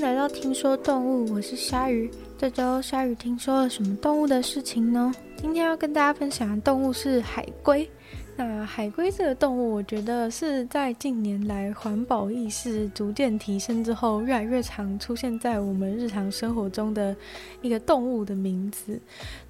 来到听说动物，我是鲨鱼。这周鲨鱼听说了什么动物的事情呢？今天要跟大家分享的动物是海龟。那海龟这个动物，我觉得是在近年来环保意识逐渐提升之后，越来越常出现在我们日常生活中的一个动物的名字。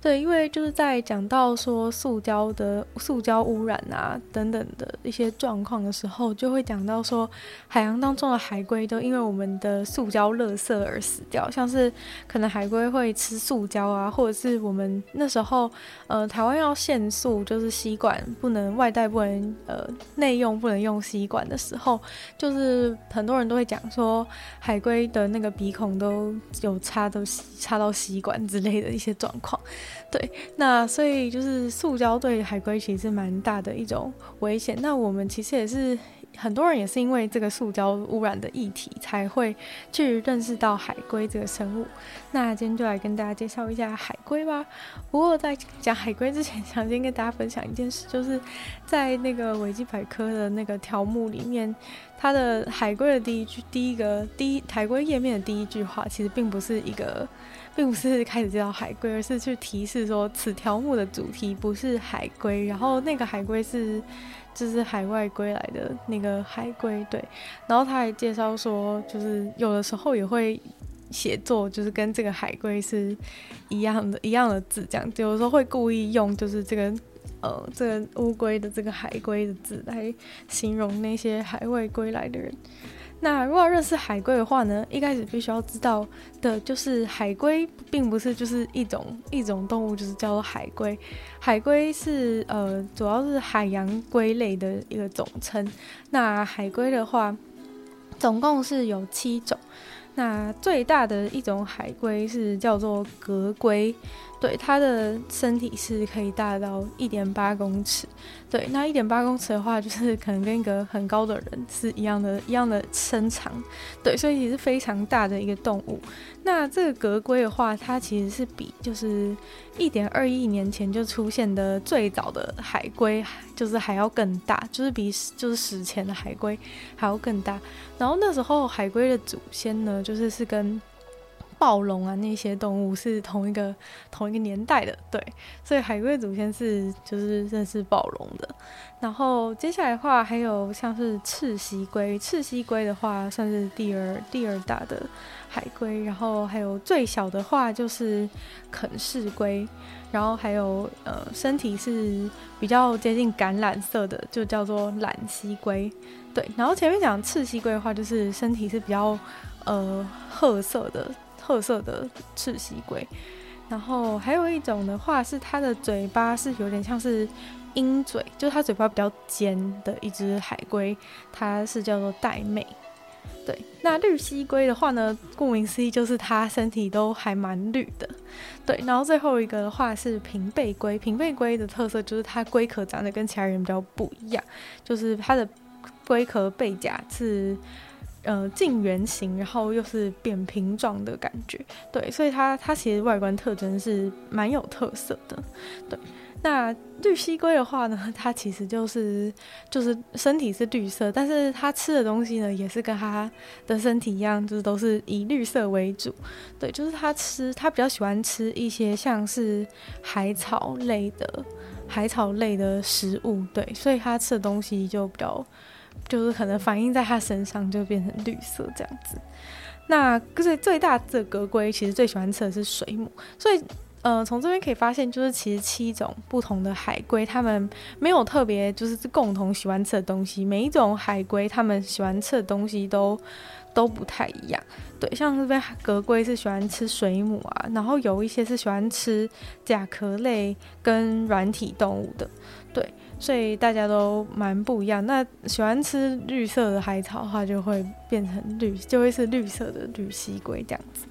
对，因为就是在讲到说塑胶的塑胶污染啊等等的一些状况的时候，就会讲到说海洋当中的海龟都因为我们的塑胶垃圾而死掉，像是可能海龟会吃塑胶啊，或者是我们那时候呃台湾要限塑，就是吸管不能。外带不能呃内用不能用吸管的时候，就是很多人都会讲说海龟的那个鼻孔都有插到插到吸管之类的一些状况。对，那所以就是塑胶对海龟其实是蛮大的一种危险。那我们其实也是。很多人也是因为这个塑胶污染的议题，才会去认识到海龟这个生物。那今天就来跟大家介绍一下海龟吧。不过在讲海龟之前，想先跟大家分享一件事，就是在那个维基百科的那个条目里面，它的海龟的第一句、第一个、第一海龟页面的第一句话，其实并不是一个，并不是开始介绍海龟，而是去提示说此条目的主题不是海龟，然后那个海龟是。就是海外归来的那个海龟，对。然后他还介绍说，就是有的时候也会写作，就是跟这个海龟是一样的，一样的字，这样。有的时候会故意用，就是这个呃，这个乌龟的这个海龟的字来形容那些海外归来的人。那如果要认识海龟的话呢，一开始必须要知道的就是海龟并不是就是一种一种动物，就是叫做海龟。海龟是呃主要是海洋龟类的一个总称。那海龟的话，总共是有七种。那最大的一种海龟是叫做革龟。对，它的身体是可以大到一点八公尺。对，那一点八公尺的话，就是可能跟一个很高的人是一样的，一样的身长。对，所以也是非常大的一个动物。那这个格龟的话，它其实是比就是一点二亿年前就出现的最早的海龟，就是还要更大，就是比就是史前的海龟还要更大。然后那时候海龟的祖先呢，就是是跟暴龙啊，那些动物是同一个同一个年代的，对，所以海龟祖先是就是认识暴龙的。然后接下来的话，还有像是赤溪龟，赤溪龟的话算是第二第二大的海龟。然后还有最小的话就是肯氏龟，然后还有呃身体是比较接近橄榄色的，就叫做榄溪龟。对，然后前面讲赤溪龟的话，就是身体是比较呃褐色的。褐色的赤蠵龟，然后还有一种的话是它的嘴巴是有点像是鹰嘴，就是它嘴巴比较尖的一只海龟，它是叫做带妹。对，那绿蠵龟的话呢，顾名思义就是它身体都还蛮绿的。对，然后最后一个的话是平背龟，平背龟的特色就是它龟壳长得跟其他人比较不一样，就是它的龟壳背甲是。呃，近圆形，然后又是扁平状的感觉，对，所以它它其实外观特征是蛮有特色的，对。那绿蠵龟的话呢，它其实就是就是身体是绿色，但是它吃的东西呢，也是跟它的身体一样，就是都是以绿色为主，对，就是它吃它比较喜欢吃一些像是海草类的海草类的食物，对，所以它吃的东西就比较。就是可能反映在他身上就变成绿色这样子。那最最大的格龟其实最喜欢吃的是水母，所以呃从这边可以发现，就是其实七种不同的海龟，它们没有特别就是共同喜欢吃的东西。每一种海龟它们喜欢吃的东西都都不太一样。对，像这边革龟是喜欢吃水母啊，然后有一些是喜欢吃甲壳类跟软体动物的。对。所以大家都蛮不一样。那喜欢吃绿色的海草的话，就会变成绿，就会是绿色的绿蠵龟这样子。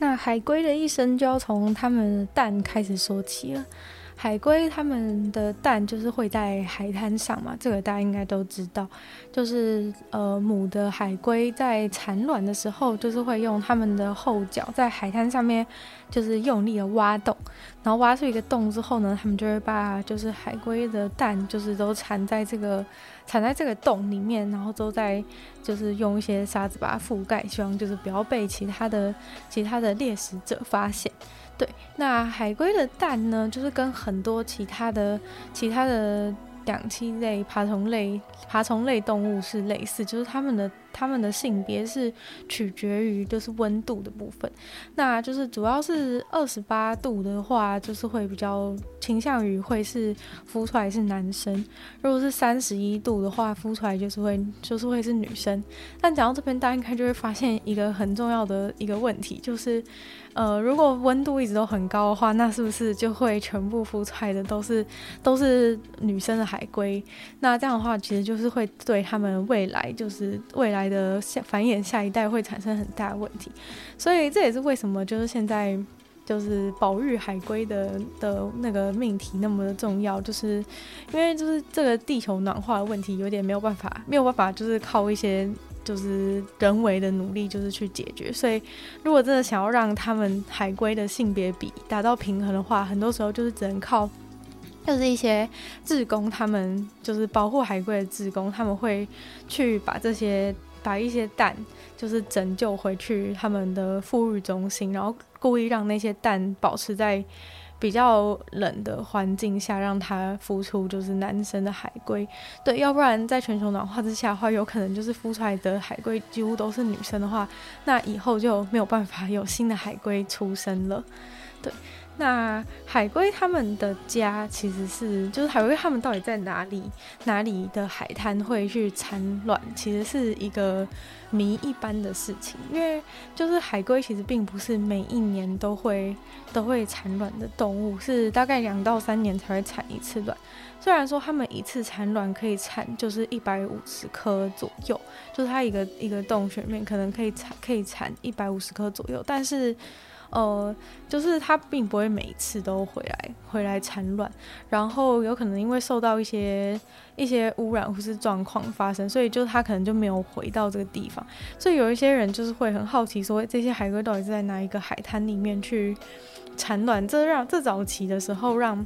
那海龟的一生就要从它们的蛋开始说起了。海龟它们的蛋就是会在海滩上嘛，这个大家应该都知道。就是呃，母的海龟在产卵的时候，就是会用它们的后脚在海滩上面，就是用力的挖洞，然后挖出一个洞之后呢，他们就会把就是海龟的蛋，就是都缠在这个缠在这个洞里面，然后都在就是用一些沙子把它覆盖，希望就是不要被其他的其他的猎食者发现。对，那海龟的蛋呢，就是跟很多其他的其他的两栖类、爬虫类、爬虫类动物是类似，就是它们的。他们的性别是取决于就是温度的部分，那就是主要是二十八度的话，就是会比较倾向于会是孵出来是男生；如果是三十一度的话，孵出来就是会就是会是女生。但讲到这边，大家应该就会发现一个很重要的一个问题，就是呃，如果温度一直都很高的话，那是不是就会全部孵出来的都是 都是女生的海龟？那这样的话，其实就是会对他们未来就是未来。的下繁衍下一代会产生很大的问题，所以这也是为什么就是现在就是保育海龟的的那个命题那么的重要，就是因为就是这个地球暖化的问题有点没有办法没有办法就是靠一些就是人为的努力就是去解决，所以如果真的想要让他们海龟的性别比达到平衡的话，很多时候就是只能靠。就是一些志工，他们就是保护海龟的志工，他们会去把这些把一些蛋，就是拯救回去他们的复育中心，然后故意让那些蛋保持在比较冷的环境下，让它孵出就是男生的海龟。对，要不然在全球暖化之下的话，有可能就是孵出来的海龟几乎都是女生的话，那以后就没有办法有新的海龟出生了。对。那海龟他们的家其实是，就是海龟他们到底在哪里？哪里的海滩会去产卵？其实是一个谜一般的事情，因为就是海龟其实并不是每一年都会都会产卵的动物，是大概两到三年才会产一次卵。虽然说他们一次产卵可以产就是一百五十颗左右，就是它一个一个洞穴里面可能可以产可以产一百五十颗左右，但是。呃，就是它并不会每一次都回来回来产卵，然后有可能因为受到一些一些污染或是状况发生，所以就它可能就没有回到这个地方。所以有一些人就是会很好奇，说这些海龟到底是在哪一个海滩里面去产卵？这让这早期的时候让。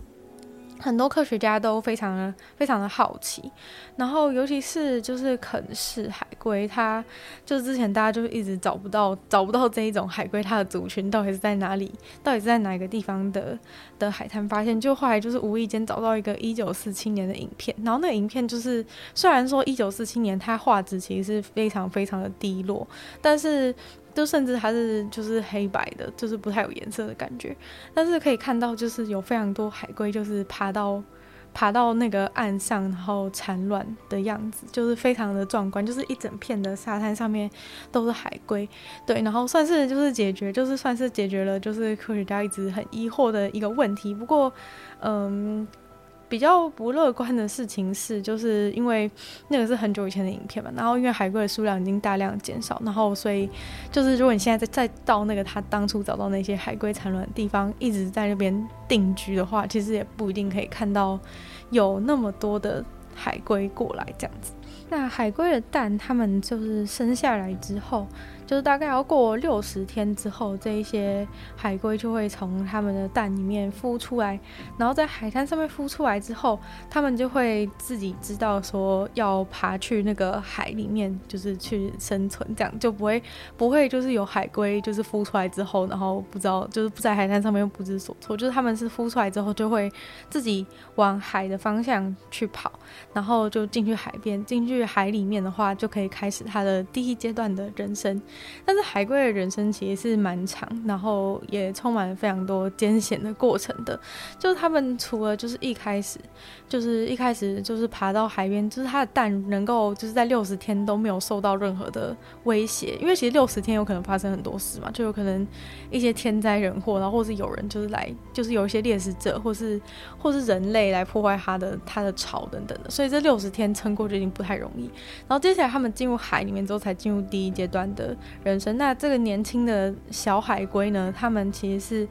很多科学家都非常的非常的好奇，然后尤其是就是肯氏海龟，它就是之前大家就是一直找不到找不到这一种海龟，它的族群到底是在哪里，到底是在哪个地方的的海滩发现，就后来就是无意间找到一个一九四七年的影片，然后那个影片就是虽然说一九四七年它画质其实是非常非常的低落，但是。就甚至还是就是黑白的，就是不太有颜色的感觉，但是可以看到就是有非常多海龟就是爬到爬到那个岸上，然后产卵的样子，就是非常的壮观，就是一整片的沙滩上面都是海龟，对，然后算是就是解决，就是算是解决了就是科学家一直很疑惑的一个问题，不过嗯。比较不乐观的事情是，就是因为那个是很久以前的影片嘛，然后因为海龟的数量已经大量减少，然后所以就是如果你现在再再到那个他当初找到那些海龟产卵的地方，一直在那边定居的话，其实也不一定可以看到有那么多的海龟过来这样子。那海龟的蛋，它们就是生下来之后。就是大概要过六十天之后，这一些海龟就会从它们的蛋里面孵出来，然后在海滩上面孵出来之后，它们就会自己知道说要爬去那个海里面，就是去生存，这样就不会不会就是有海龟就是孵出来之后，然后不知道就是不在海滩上面不知所措，就是它们是孵出来之后就会自己往海的方向去跑，然后就进去海边，进去海里面的话就可以开始它的第一阶段的人生。但是海龟的人生其实是蛮长，然后也充满了非常多艰险的过程的。就是他们除了就是一开始，就是一开始就是爬到海边，就是它的蛋能够就是在六十天都没有受到任何的威胁，因为其实六十天有可能发生很多事嘛，就有可能一些天灾人祸，然后或是有人就是来，就是有一些猎食者，或是或是人类来破坏它的它的巢等等的，所以这六十天撑过就已经不太容易。然后接下来他们进入海里面之后，才进入第一阶段的。人生。那这个年轻的小海龟呢，他们其实是，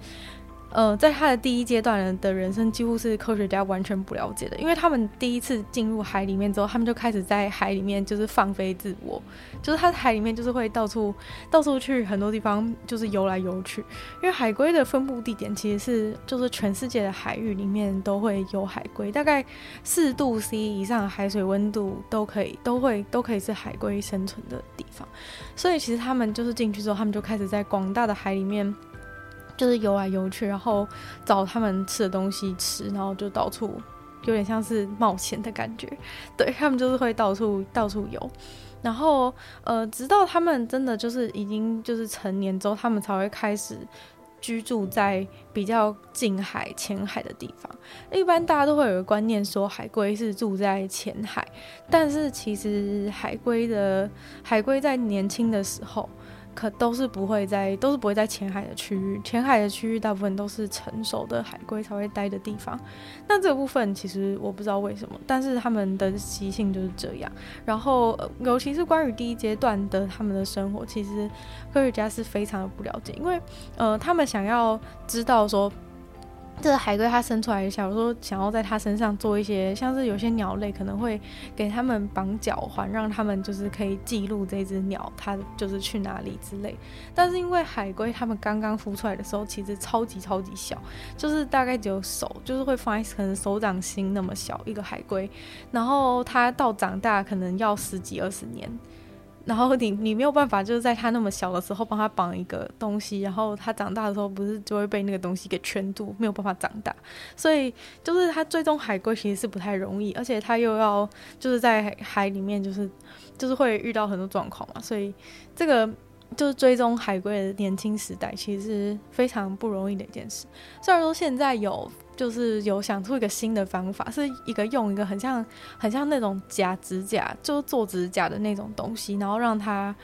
呃，在他的第一阶段的人生，几乎是科学家完全不了解的，因为他们第一次进入海里面之后，他们就开始在海里面就是放飞自我，就是他在海里面就是会到处到处去很多地方，就是游来游去。因为海龟的分布地点其实是就是全世界的海域里面都会有海龟，大概四度 C 以上的海水温度都可以都会都可以是海龟生存的地方，所以其实他们就是进去之后，他们就开始在广大的海里面。就是游来游去，然后找他们吃的东西吃，然后就到处有点像是冒险的感觉。对，他们就是会到处到处游，然后呃，直到他们真的就是已经就是成年之后，他们才会开始居住在比较近海、浅海的地方。一般大家都会有个观念说海龟是住在浅海，但是其实海龟的海龟在年轻的时候。可都是不会在，都是不会在浅海的区域。浅海的区域大部分都是成熟的海龟才会待的地方。那这部分其实我不知道为什么，但是他们的习性就是这样。然后，尤其是关于第一阶段的他们的生活，其实科学家是非常的不了解，因为呃，他们想要知道说。这个海龟它生出来，假如说想要在它身上做一些，像是有些鸟类可能会给它们绑脚环，让它们就是可以记录这只鸟它就是去哪里之类。但是因为海龟它们刚刚孵出来的时候，其实超级超级小，就是大概只有手，就是会放在可能手掌心那么小一个海龟，然后它到长大可能要十几二十年。然后你你没有办法，就是在它那么小的时候帮它绑一个东西，然后它长大的时候不是就会被那个东西给圈住，没有办法长大。所以就是它追踪海龟其实是不太容易，而且它又要就是在海里面，就是就是会遇到很多状况嘛。所以这个就是追踪海龟的年轻时代，其实是非常不容易的一件事。虽然说现在有。就是有想出一个新的方法，是一个用一个很像很像那种假指甲，就做指甲的那种东西，然后让它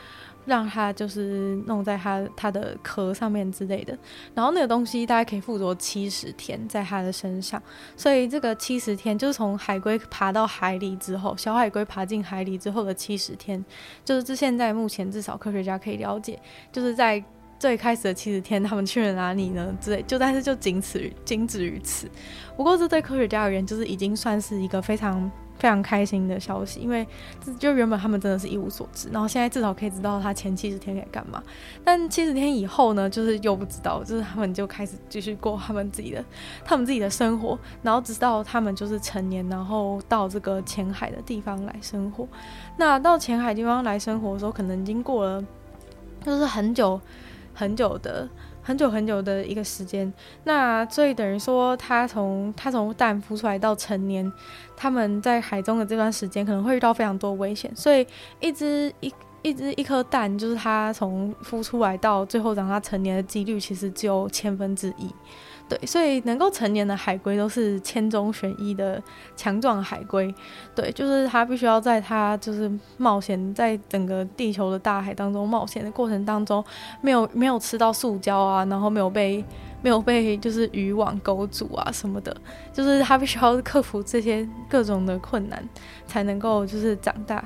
让它就是弄在它它的壳上面之类的，然后那个东西大概可以附着七十天在它的身上，所以这个七十天就是从海龟爬到海里之后，小海龟爬进海里之后的七十天，就是这现在目前至少科学家可以了解，就是在。最开始的七十天，他们去了哪里呢？之类，就但是就仅此于仅止于此。不过这对科学家而言，就是已经算是一个非常非常开心的消息，因为就原本他们真的是一无所知，然后现在至少可以知道他前七十天在干嘛。但七十天以后呢，就是又不知道，就是他们就开始继续过他们自己的他们自己的生活，然后直到他们就是成年，然后到这个浅海的地方来生活。那到浅海地方来生活的时候，可能已经过了就是很久。很久的、很久很久的一个时间，那所以等于说，他从他从蛋孵出来到成年，他们在海中的这段时间可能会遇到非常多危险，所以一只一一只一颗蛋，就是它从孵出来到最后让它成年的几率，其实只有千分之一。对，所以能够成年的海龟都是千中选一的强壮海龟。对，就是它必须要在它就是冒险在整个地球的大海当中冒险的过程当中，没有没有吃到塑胶啊，然后没有被没有被就是渔网勾住啊什么的，就是它必须要克服这些各种的困难，才能够就是长大。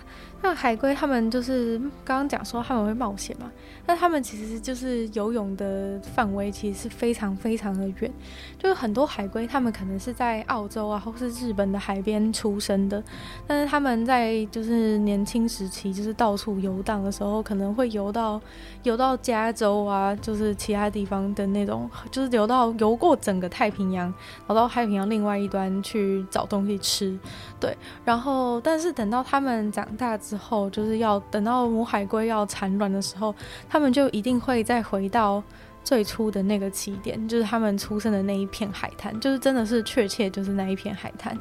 那海龟他们就是刚刚讲说他们会冒险嘛，那他们其实就是游泳的范围其实是非常非常的远，就是很多海龟他们可能是在澳洲啊或是日本的海边出生的，但是他们在就是年轻时期就是到处游荡的时候，可能会游到游到加州啊，就是其他地方的那种，就是游到游过整个太平洋，跑到太平洋另外一端去找东西吃，对，然后但是等到他们长大之，之后就是要等到母海龟要产卵的时候，他们就一定会再回到最初的那个起点，就是他们出生的那一片海滩，就是真的是确切就是那一片海滩。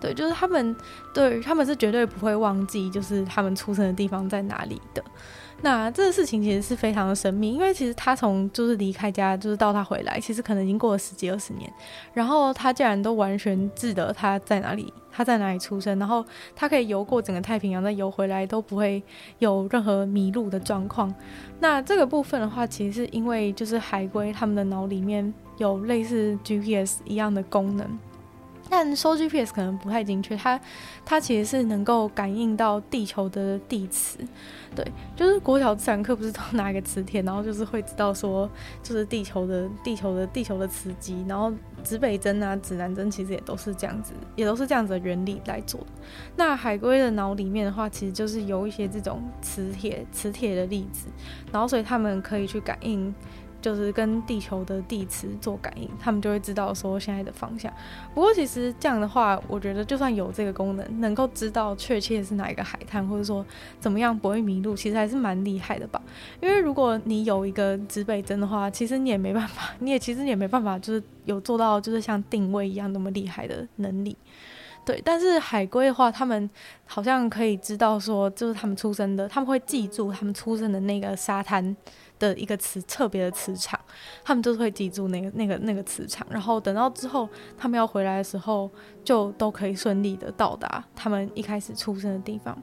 对，就是他们对他们是绝对不会忘记，就是他们出生的地方在哪里的。那这个事情其实是非常的神秘，因为其实他从就是离开家，就是到他回来，其实可能已经过了十几二十年，然后他竟然都完全记得他在哪里，他在哪里出生，然后他可以游过整个太平洋，再游回来都不会有任何迷路的状况。那这个部分的话，其实是因为就是海龟他们的脑里面有类似 GPS 一样的功能。但收 GPS 可能不太精确，它它其实是能够感应到地球的地磁，对，就是国小自然课不是都拿个磁铁，然后就是会知道说，就是地球的地球的地球的磁极，然后指北针啊、指南针其实也都是这样子，也都是这样子的原理来做。那海龟的脑里面的话，其实就是有一些这种磁铁磁铁的粒子，然后所以他们可以去感应。就是跟地球的地磁做感应，他们就会知道说现在的方向。不过其实这样的话，我觉得就算有这个功能，能够知道确切是哪一个海滩，或者说怎么样不会迷路，其实还是蛮厉害的吧。因为如果你有一个指北针的话，其实你也没办法，你也其实你也没办法，就是有做到就是像定位一样那么厉害的能力。对，但是海龟的话，他们好像可以知道说，就是他们出生的，他们会记住他们出生的那个沙滩。的一个磁特别的磁场，他们就是会记住那个那个那个磁场，然后等到之后他们要回来的时候，就都可以顺利的到达他们一开始出生的地方。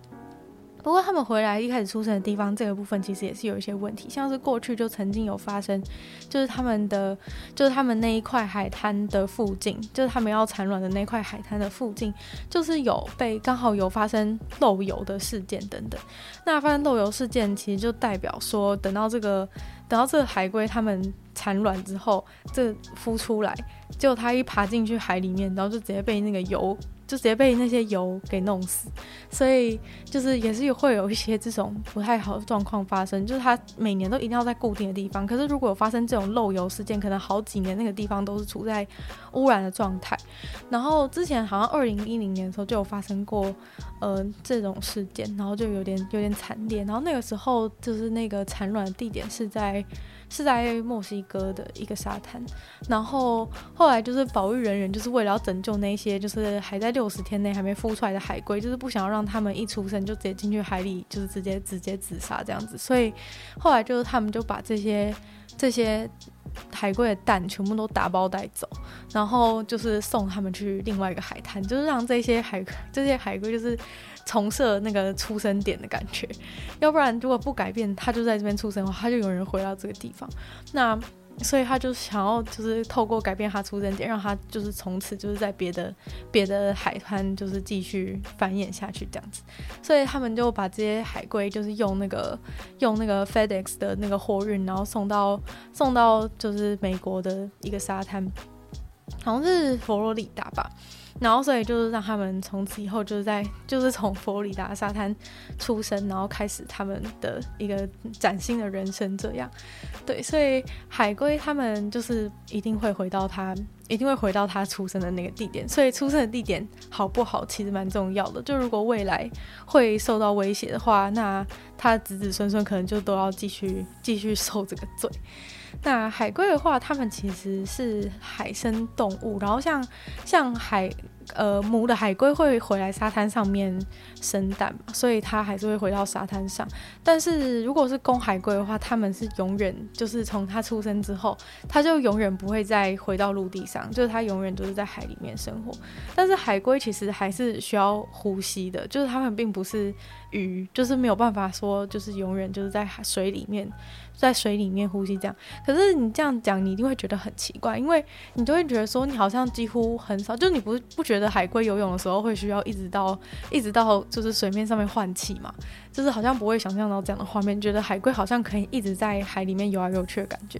不过他们回来一开始出生的地方这个部分其实也是有一些问题，像是过去就曾经有发生，就是他们的就是他们那一块海滩的附近，就是他们要产卵的那块海滩的附近，就是有被刚好有发生漏油的事件等等。那发生漏油事件其实就代表说，等到这个等到这个海龟他们产卵之后，这孵出来，结果它一爬进去海里面，然后就直接被那个油。就直接被那些油给弄死，所以就是也是会有一些这种不太好的状况发生。就是它每年都一定要在固定的地方，可是如果有发生这种漏油事件，可能好几年那个地方都是处在污染的状态。然后之前好像二零一零年的时候就有发生过，呃，这种事件，然后就有点有点惨烈。然后那个时候就是那个产卵地点是在。是在墨西哥的一个沙滩，然后后来就是保育人员就是为了要拯救那些就是还在六十天内还没孵出来的海龟，就是不想要让他们一出生就直接进去海里，就是直接直接自杀这样子，所以后来就是他们就把这些这些。海龟的蛋全部都打包带走，然后就是送他们去另外一个海滩，就是让这些海这些海龟就是重设那个出生点的感觉。要不然如果不改变，他就在这边出生的话，他就有人回到这个地方。那。所以他就想要，就是透过改变他出生点，让他就是从此就是在别的别的海滩，就是继续繁衍下去这样子。所以他们就把这些海龟，就是用那个用那个 FedEx 的那个货运，然后送到送到就是美国的一个沙滩，好像是佛罗里达吧。然后，所以就是让他们从此以后就是在就是从佛罗里达沙滩出生，然后开始他们的一个崭新的人生。这样，对，所以海龟他们就是一定会回到他，一定会回到他出生的那个地点。所以出生的地点好不好，其实蛮重要的。就如果未来会受到威胁的话，那他子子孙孙可能就都要继续继续受这个罪。那海龟的话，它们其实是海生动物，然后像像海。呃，母的海龟会回来沙滩上面生蛋嘛，所以它还是会回到沙滩上。但是如果是公海龟的话，它们是永远就是从它出生之后，它就永远不会再回到陆地上，就是它永远都是在海里面生活。但是海龟其实还是需要呼吸的，就是它们并不是鱼，就是没有办法说就是永远就是在水里面。在水里面呼吸这样，可是你这样讲，你一定会觉得很奇怪，因为你就会觉得说，你好像几乎很少，就你不不觉得海龟游泳的时候会需要一直到一直到就是水面上面换气嘛？就是好像不会想象到这样的画面，觉得海龟好像可以一直在海里面游来游去的感觉。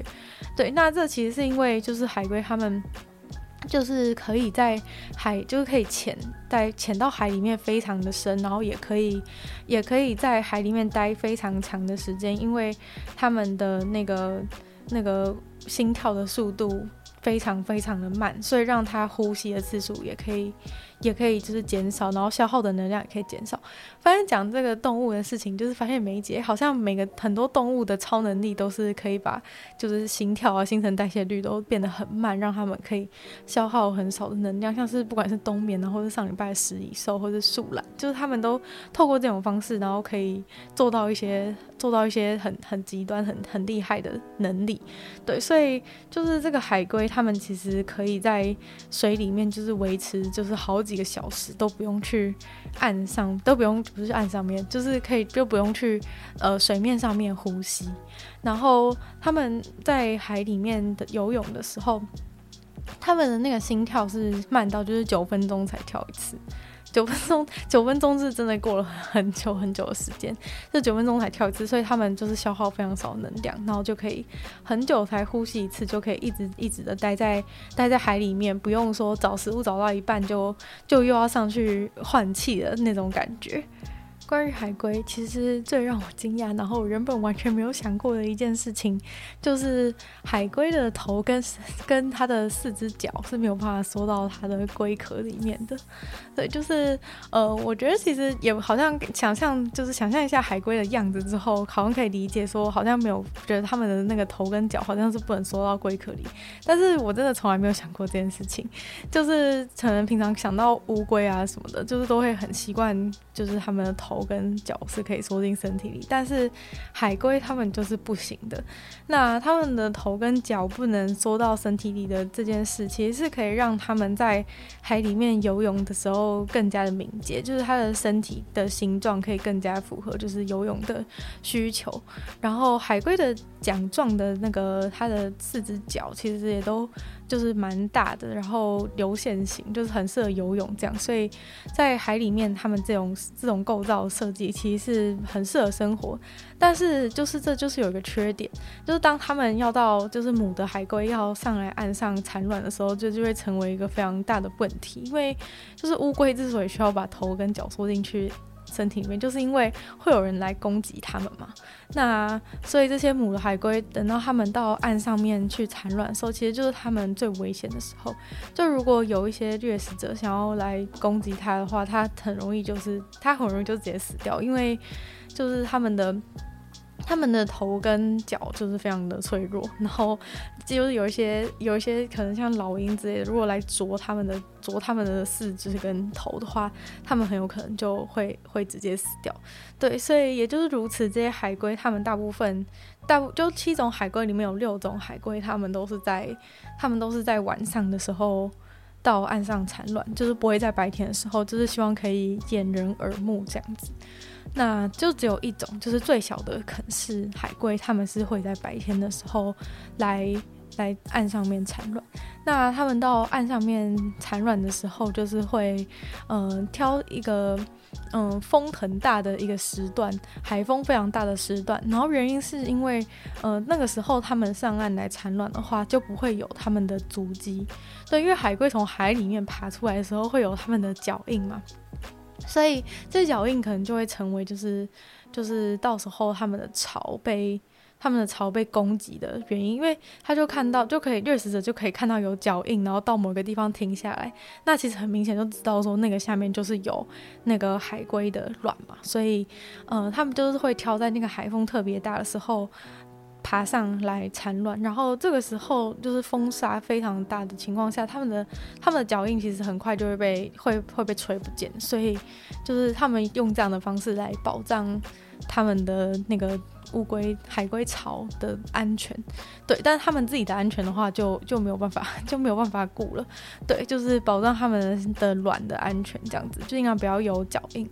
对，那这其实是因为就是海龟它们。就是可以在海，就是可以潜，在潜到海里面非常的深，然后也可以，也可以在海里面待非常长的时间，因为他们的那个那个心跳的速度非常非常的慢，所以让他呼吸的次数也可以。也可以就是减少，然后消耗的能量也可以减少。发现讲这个动物的事情，就是发现每一节好像每个很多动物的超能力都是可以把就是心跳啊、新陈代谢率都变得很慢，让他们可以消耗很少的能量。像是不管是冬眠啊，或是上礼拜的食蚁兽，或者树懒，就是他们都透过这种方式，然后可以做到一些做到一些很很极端、很很厉害的能力。对，所以就是这个海龟它，他们其实可以在水里面就是维持就是好。几个小时都不用去岸上，都不用不是岸上面，就是可以就不用去呃水面上面呼吸。然后他们在海里面的游泳的时候，他们的那个心跳是慢到就是九分钟才跳一次。九分钟，九分钟是真的过了很久很久的时间，这九分钟才跳一次，所以他们就是消耗非常少能量，然后就可以很久才呼吸一次，就可以一直一直的待在待在海里面，不用说找食物找到一半就就又要上去换气的那种感觉。关于海龟，其实最让我惊讶，然后我原本完全没有想过的一件事情，就是海龟的头跟跟它的四只脚是没有办法缩到它的龟壳里面的。对，就是呃，我觉得其实也好像想象，就是想象一下海龟的样子之后，好像可以理解说，好像没有觉得他们的那个头跟脚好像是不能缩到龟壳里。但是我真的从来没有想过这件事情，就是可能平常想到乌龟啊什么的，就是都会很习惯，就是他们的头。头跟脚是可以缩进身体里，但是海龟它们就是不行的。那它们的头跟脚不能缩到身体里的这件事，其实是可以让他们在海里面游泳的时候更加的敏捷，就是它的身体的形状可以更加符合就是游泳的需求。然后海龟的桨状的那个它的四只脚其实也都。就是蛮大的，然后流线型，就是很适合游泳这样，所以在海里面，他们这种这种构造设计其实是很适合生活。但是就是这就是有一个缺点，就是当他们要到就是母的海龟要上来岸上产卵的时候，就就会成为一个非常大的问题，因为就是乌龟之所以需要把头跟脚缩进去。身体里面，就是因为会有人来攻击他们嘛，那所以这些母的海龟等到他们到岸上面去产卵的时候，其实就是他们最危险的时候。就如果有一些掠食者想要来攻击它的话，它很容易就是它很容易就直接死掉，因为就是他们的。他们的头跟脚就是非常的脆弱，然后就是有一些有一些可能像老鹰之类的，如果来啄他们的啄他们的四肢跟头的话，他们很有可能就会会直接死掉。对，所以也就是如此，这些海龟，他们大部分大就七种海龟里面有六种海龟，他们都是在他们都是在晚上的时候到岸上产卵，就是不会在白天的时候，就是希望可以掩人耳目这样子。那就只有一种，就是最小的肯氏海龟，它们是会在白天的时候来来岸上面产卵。那他们到岸上面产卵的时候，就是会嗯、挑一个嗯、风很大的一个时段，海风非常大的时段。然后原因是因为呃那个时候他们上岸来产卵的话，就不会有他们的足迹。对，因为海龟从海里面爬出来的时候，会有他们的脚印嘛。所以这脚印可能就会成为，就是就是到时候他们的巢被他们的巢被攻击的原因，因为他就看到就可以掠食者就可以看到有脚印，然后到某个地方停下来，那其实很明显就知道说那个下面就是有那个海龟的卵嘛，所以呃他们就是会挑在那个海风特别大的时候。爬上来产卵，然后这个时候就是风沙非常大的情况下，他们的他们的脚印其实很快就会被会会被吹不见，所以就是他们用这样的方式来保障他们的那个乌龟海龟巢的安全，对，但是他们自己的安全的话就就没有办法 就没有办法顾了，对，就是保障他们的卵的安全这样子，就应该不要有脚印。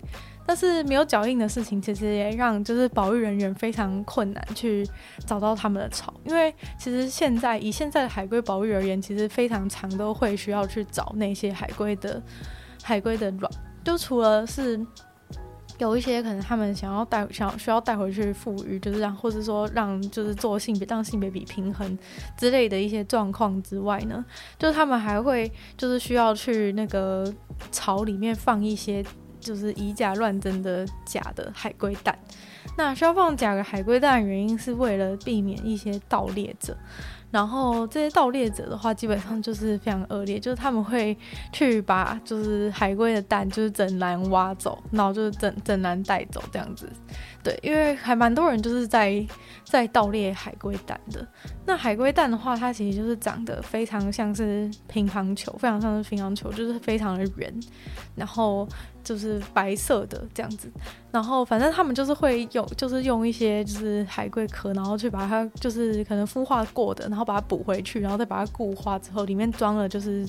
但是没有脚印的事情，其实也让就是保育人员非常困难去找到他们的巢，因为其实现在以现在的海龟保育而言，其实非常常都会需要去找那些海龟的海龟的卵，就除了是有一些可能他们想要带想需要带回去复育，就是让或者说让就是做性别让性别比平衡之类的一些状况之外呢，就是他们还会就是需要去那个巢里面放一些。就是以假乱真的假的海龟蛋，那消放假的海龟蛋原因是为了避免一些盗猎者。然后这些盗猎者的话，基本上就是非常恶劣，就是他们会去把就是海龟的蛋就是整篮挖走，然后就是整整篮带走这样子。对，因为还蛮多人就是在在盗猎海龟蛋的。那海龟蛋的话，它其实就是长得非常像是乒乓球，非常像是乒乓球，就是非常的圆，然后就是白色的这样子。然后反正他们就是会用，就是用一些就是海龟壳，然后去把它就是可能孵化过的，然后把它补回去，然后再把它固化之后，里面装了就是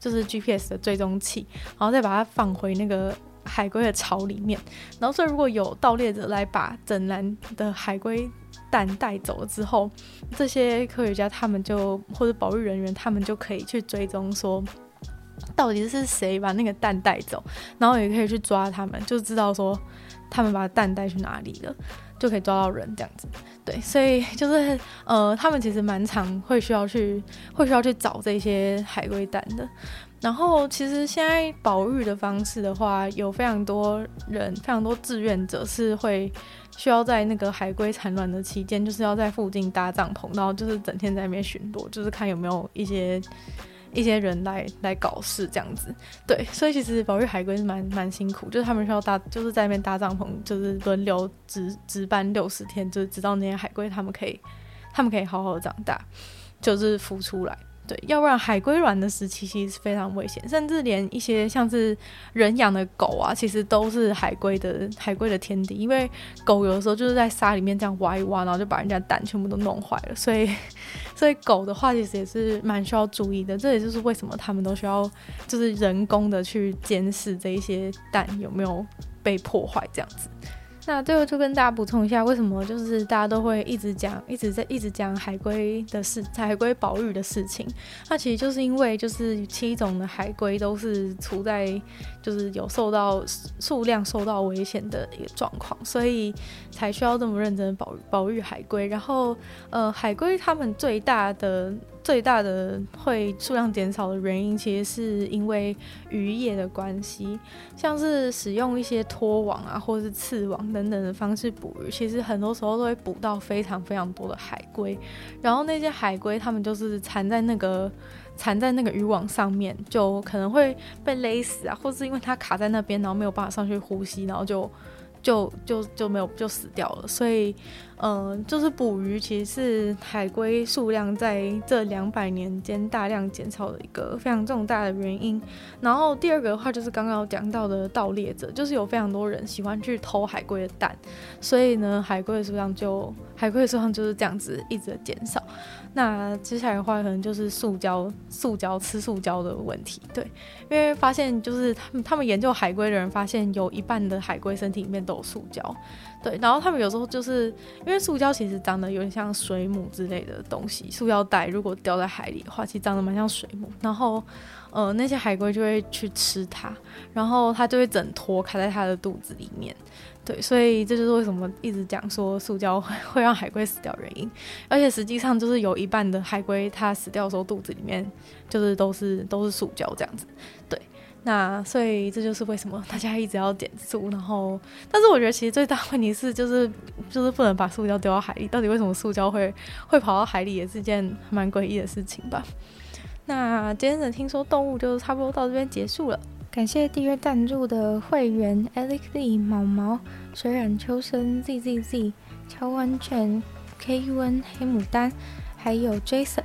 就是 GPS 的追踪器，然后再把它放回那个海龟的巢里面。然后所以如果有盗猎者来把整篮的海龟蛋带走了之后，这些科学家他们就或者保育人员他们就可以去追踪说，到底是谁把那个蛋带走，然后也可以去抓他们，就知道说他们把蛋带去哪里了，就可以抓到人这样子。对，所以就是呃，他们其实蛮常会需要去会需要去找这些海龟蛋的。然后其实现在保育的方式的话，有非常多人，非常多志愿者是会需要在那个海龟产卵的期间，就是要在附近搭帐篷，然后就是整天在那边巡逻，就是看有没有一些。一些人来来搞事这样子，对，所以其实保育海龟是蛮蛮辛苦，就是他们需要搭，就是在那边搭帐篷，就是轮流值值班六十天，就是直到那些海龟他们可以，他们可以好好的长大，就是孵出来。对，要不然海龟卵的时期其实是非常危险，甚至连一些像是人养的狗啊，其实都是海龟的海龟的天敌，因为狗有的时候就是在沙里面这样挖一挖，然后就把人家蛋全部都弄坏了，所以 所以狗的话其实也是蛮需要注意的，这也就是为什么他们都需要就是人工的去监视这一些蛋有没有被破坏这样子。那最后就跟大家补充一下，为什么就是大家都会一直讲，一直在一直讲海龟的事，海龟保育的事情。那其实就是因为就是七种的海龟都是处在就是有受到数量受到危险的一个状况，所以才需要这么认真保保育海龟。然后呃，海龟它们最大的。最大的会数量减少的原因，其实是因为渔业的关系，像是使用一些拖网啊，或是刺网等等的方式捕鱼，其实很多时候都会捕到非常非常多的海龟。然后那些海龟，它们就是缠在那个缠在那个渔网上面，就可能会被勒死啊，或是因为它卡在那边，然后没有办法上去呼吸，然后就。就就就没有就死掉了，所以，嗯、就是捕鱼其实是海龟数量在这两百年间大量减少的一个非常重大的原因。然后第二个的话就是刚刚讲到的盗猎者，就是有非常多人喜欢去偷海龟的蛋，所以呢，海龟的数量就海龟的数量就是这样子一直减少。那接下来的话，可能就是塑胶、塑胶吃塑胶的问题，对，因为发现就是他们他们研究海龟的人发现，有一半的海龟身体里面都有塑胶，对，然后他们有时候就是因为塑胶其实长得有点像水母之类的东西，塑胶袋如果掉在海里的话，其实长得蛮像水母，然后呃那些海龟就会去吃它，然后它就会整坨卡在它的肚子里面。对，所以这就是为什么一直讲说塑胶会 会让海龟死掉原因，而且实际上就是有一半的海龟它死掉的时候肚子里面就是都是都是塑胶这样子。对，那所以这就是为什么大家一直要减塑，然后但是我觉得其实最大问题是就是就是不能把塑胶丢到海里，到底为什么塑胶会会跑到海里也是一件蛮诡异的事情吧。那今天的听说动物就差不多到这边结束了。感谢订阅赞助的会员：Alex D、毛毛、水染秋生、Z Z Z、超温泉、K U N、黑牡丹，还有 Jason。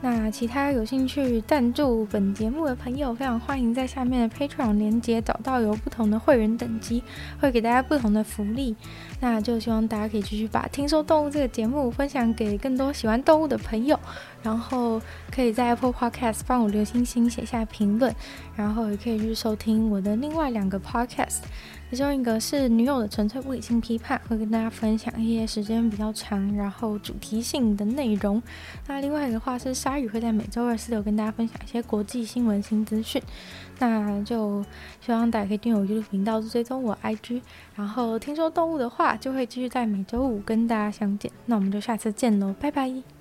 那其他有兴趣赞助本节目的朋友，非常欢迎在下面的 Patreon 连接找到有不同的会员等级，会给大家不同的福利。那就希望大家可以继续把《听说动物》这个节目分享给更多喜欢动物的朋友，然后可以在 Apple Podcast 帮我留星星、写下评论，然后也可以去收听我的另外两个 Podcast。其中一个是女友的纯粹物理性批判，会跟大家分享一些时间比较长，然后主题性的内容。那另外一个话是鲨鱼会在每周二、四、六跟大家分享一些国际新闻新资讯。那就希望大家可以订阅我 YouTube 频道，追踪我 IG。然后听说动物的话，就会继续在每周五跟大家相见。那我们就下次见喽，拜拜。